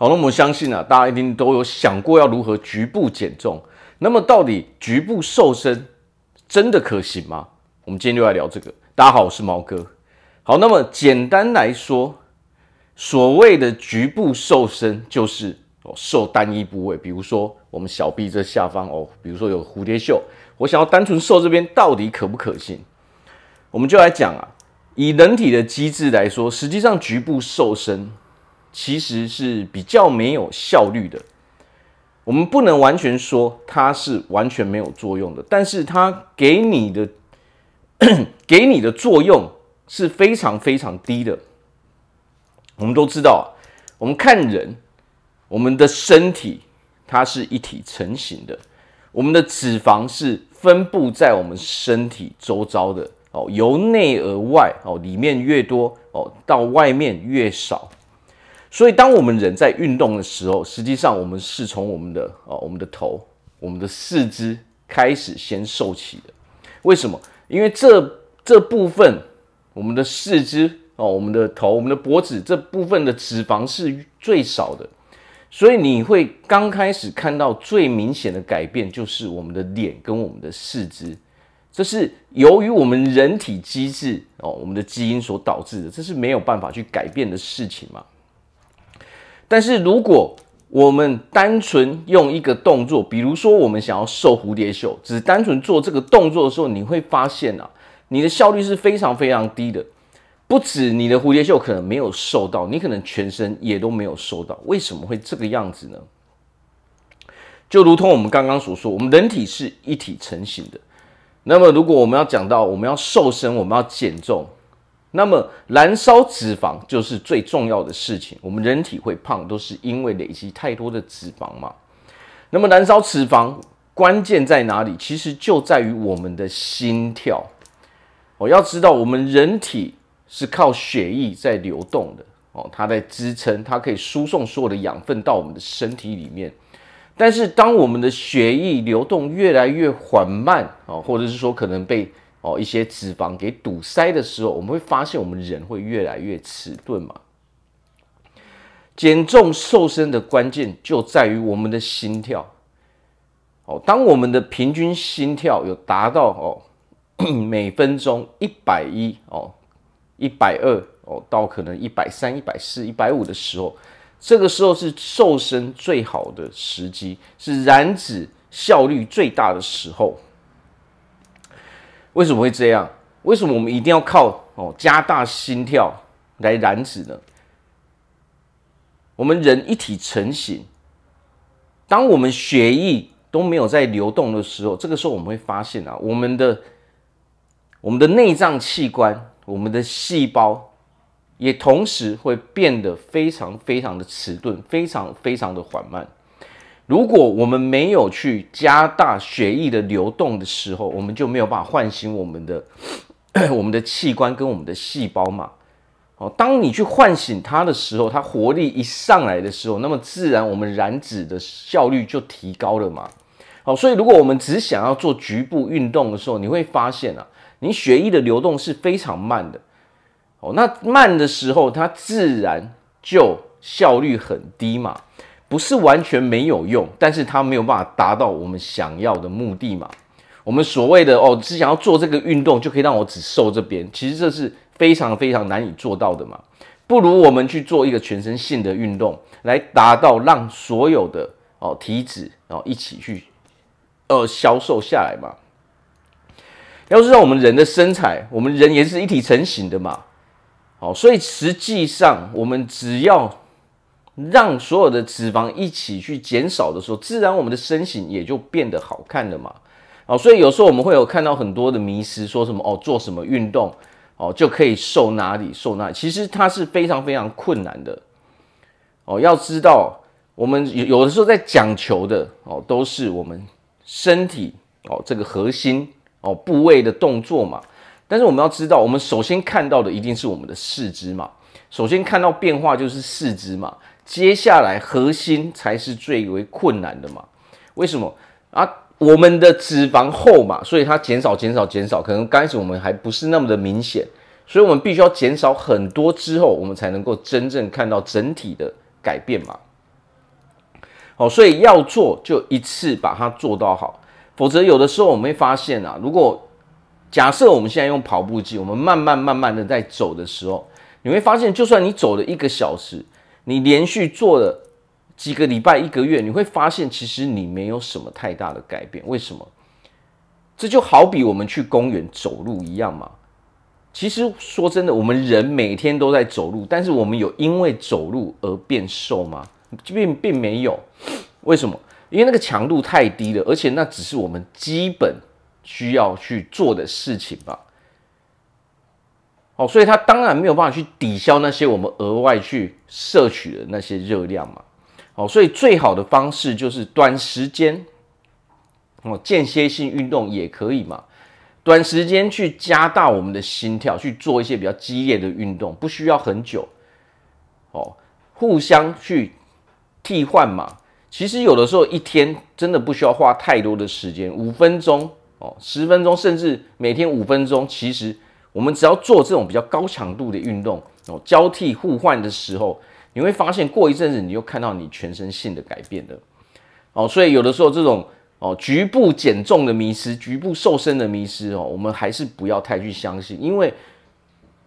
好，那么我相信啊，大家一定都有想过要如何局部减重。那么到底局部瘦身真的可行吗？我们今天就来聊这个。大家好，我是毛哥。好，那么简单来说，所谓的局部瘦身就是哦瘦单一部位，比如说我们小臂这下方哦，比如说有蝴蝶袖，我想要单纯瘦这边，到底可不可行？我们就来讲啊，以人体的机制来说，实际上局部瘦身。其实是比较没有效率的，我们不能完全说它是完全没有作用的，但是它给你的 给你的作用是非常非常低的。我们都知道，我们看人，我们的身体它是一体成型的，我们的脂肪是分布在我们身体周遭的哦，由内而外哦，里面越多哦，到外面越少。所以，当我们人在运动的时候，实际上我们是从我们的哦，我们的头、我们的四肢开始先瘦起的。为什么？因为这这部分，我们的四肢哦，我们的头、我们的脖子这部分的脂肪是最少的，所以你会刚开始看到最明显的改变，就是我们的脸跟我们的四肢。这是由于我们人体机制哦，我们的基因所导致的，这是没有办法去改变的事情嘛。但是如果我们单纯用一个动作，比如说我们想要瘦蝴蝶袖，只单纯做这个动作的时候，你会发现啊，你的效率是非常非常低的。不止你的蝴蝶袖可能没有瘦到，你可能全身也都没有瘦到。为什么会这个样子呢？就如同我们刚刚所说，我们人体是一体成型的。那么如果我们要讲到我们要瘦身，我们要减重。那么，燃烧脂肪就是最重要的事情。我们人体会胖，都是因为累积太多的脂肪嘛。那么，燃烧脂肪关键在哪里？其实就在于我们的心跳。我要知道，我们人体是靠血液在流动的哦，它在支撑，它可以输送所有的养分到我们的身体里面。但是，当我们的血液流动越来越缓慢哦，或者是说可能被哦，一些脂肪给堵塞的时候，我们会发现我们人会越来越迟钝嘛。减重瘦身的关键就在于我们的心跳。哦，当我们的平均心跳有达到哦每分钟一百一哦一百二哦到可能一百三、一百四、一百五的时候，这个时候是瘦身最好的时机，是燃脂效率最大的时候。为什么会这样？为什么我们一定要靠哦加大心跳来燃脂呢？我们人一体成型，当我们血液都没有在流动的时候，这个时候我们会发现啊，我们的我们的内脏器官、我们的细胞也同时会变得非常非常的迟钝，非常非常的缓慢。如果我们没有去加大血液的流动的时候，我们就没有办法唤醒我们的 我们的器官跟我们的细胞嘛。哦，当你去唤醒它的时候，它活力一上来的时候，那么自然我们燃脂的效率就提高了嘛。好，所以如果我们只想要做局部运动的时候，你会发现啊，你血液的流动是非常慢的。哦，那慢的时候，它自然就效率很低嘛。不是完全没有用，但是它没有办法达到我们想要的目的嘛。我们所谓的哦，只想要做这个运动就可以让我只瘦这边，其实这是非常非常难以做到的嘛。不如我们去做一个全身性的运动，来达到让所有的哦体脂哦一起去呃消瘦下来嘛。要知道我们人的身材，我们人也是一体成型的嘛。好，所以实际上我们只要。让所有的脂肪一起去减少的时候，自然我们的身形也就变得好看了嘛。哦，所以有时候我们会有看到很多的迷失，说什么哦，做什么运动哦就可以瘦哪里瘦哪里，其实它是非常非常困难的。哦，要知道我们有有的时候在讲求的哦，都是我们身体哦这个核心哦部位的动作嘛。但是我们要知道，我们首先看到的一定是我们的四肢嘛。首先看到变化就是四肢嘛。接下来核心才是最为困难的嘛？为什么啊？我们的脂肪厚嘛，所以它减少、减少、减少，可能刚开始我们还不是那么的明显，所以我们必须要减少很多之后，我们才能够真正看到整体的改变嘛。哦，所以要做就一次把它做到好，否则有的时候我们会发现啊，如果假设我们现在用跑步机，我们慢慢慢慢的在走的时候，你会发现，就算你走了一个小时，你连续做了几个礼拜、一个月，你会发现其实你没有什么太大的改变。为什么？这就好比我们去公园走路一样嘛。其实说真的，我们人每天都在走路，但是我们有因为走路而变瘦吗？并并没有。为什么？因为那个强度太低了，而且那只是我们基本需要去做的事情吧。哦，所以它当然没有办法去抵消那些我们额外去摄取的那些热量嘛。哦，所以最好的方式就是短时间哦，间歇性运动也可以嘛。短时间去加大我们的心跳，去做一些比较激烈的运动，不需要很久。哦，互相去替换嘛。其实有的时候一天真的不需要花太多的时间，五分钟哦，十分钟，甚至每天五分钟。其实我们只要做这种比较高强度的运动哦，交替互换的时候，你会发现过一阵子你又看到你全身性的改变了。哦，所以有的时候这种哦局部减重的迷失、局部瘦身的迷失哦，我们还是不要太去相信，因为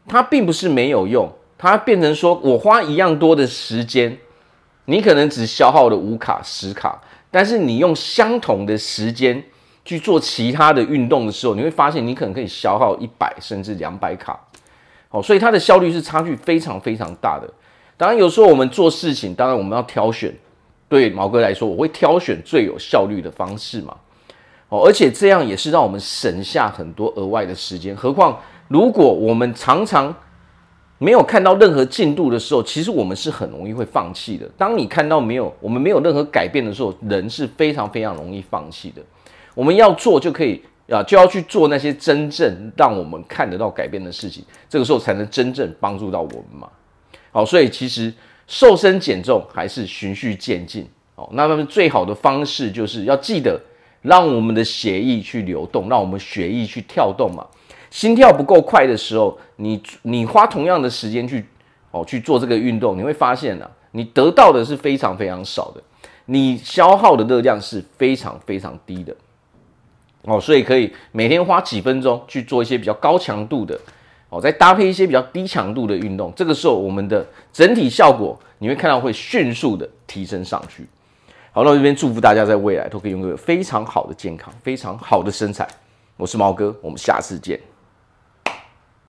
它并不是没有用，它变成说我花一样多的时间。你可能只消耗了五卡、十卡，但是你用相同的时间去做其他的运动的时候，你会发现你可能可以消耗一百甚至两百卡。哦，所以它的效率是差距非常非常大的。当然，有时候我们做事情，当然我们要挑选。对毛哥来说，我会挑选最有效率的方式嘛。哦，而且这样也是让我们省下很多额外的时间。何况，如果我们常常没有看到任何进度的时候，其实我们是很容易会放弃的。当你看到没有，我们没有任何改变的时候，人是非常非常容易放弃的。我们要做就可以啊，就要去做那些真正让我们看得到改变的事情，这个时候才能真正帮助到我们嘛。好，所以其实瘦身减重还是循序渐进。好，那么最好的方式就是要记得让我们的血液去流动，让我们血液去跳动嘛。心跳不够快的时候，你你花同样的时间去哦去做这个运动，你会发现啊，你得到的是非常非常少的，你消耗的热量是非常非常低的哦，所以可以每天花几分钟去做一些比较高强度的哦，再搭配一些比较低强度的运动，这个时候我们的整体效果你会看到会迅速的提升上去。好，那我这边祝福大家在未来都可以拥有非常好的健康，非常好的身材。我是毛哥，我们下次见。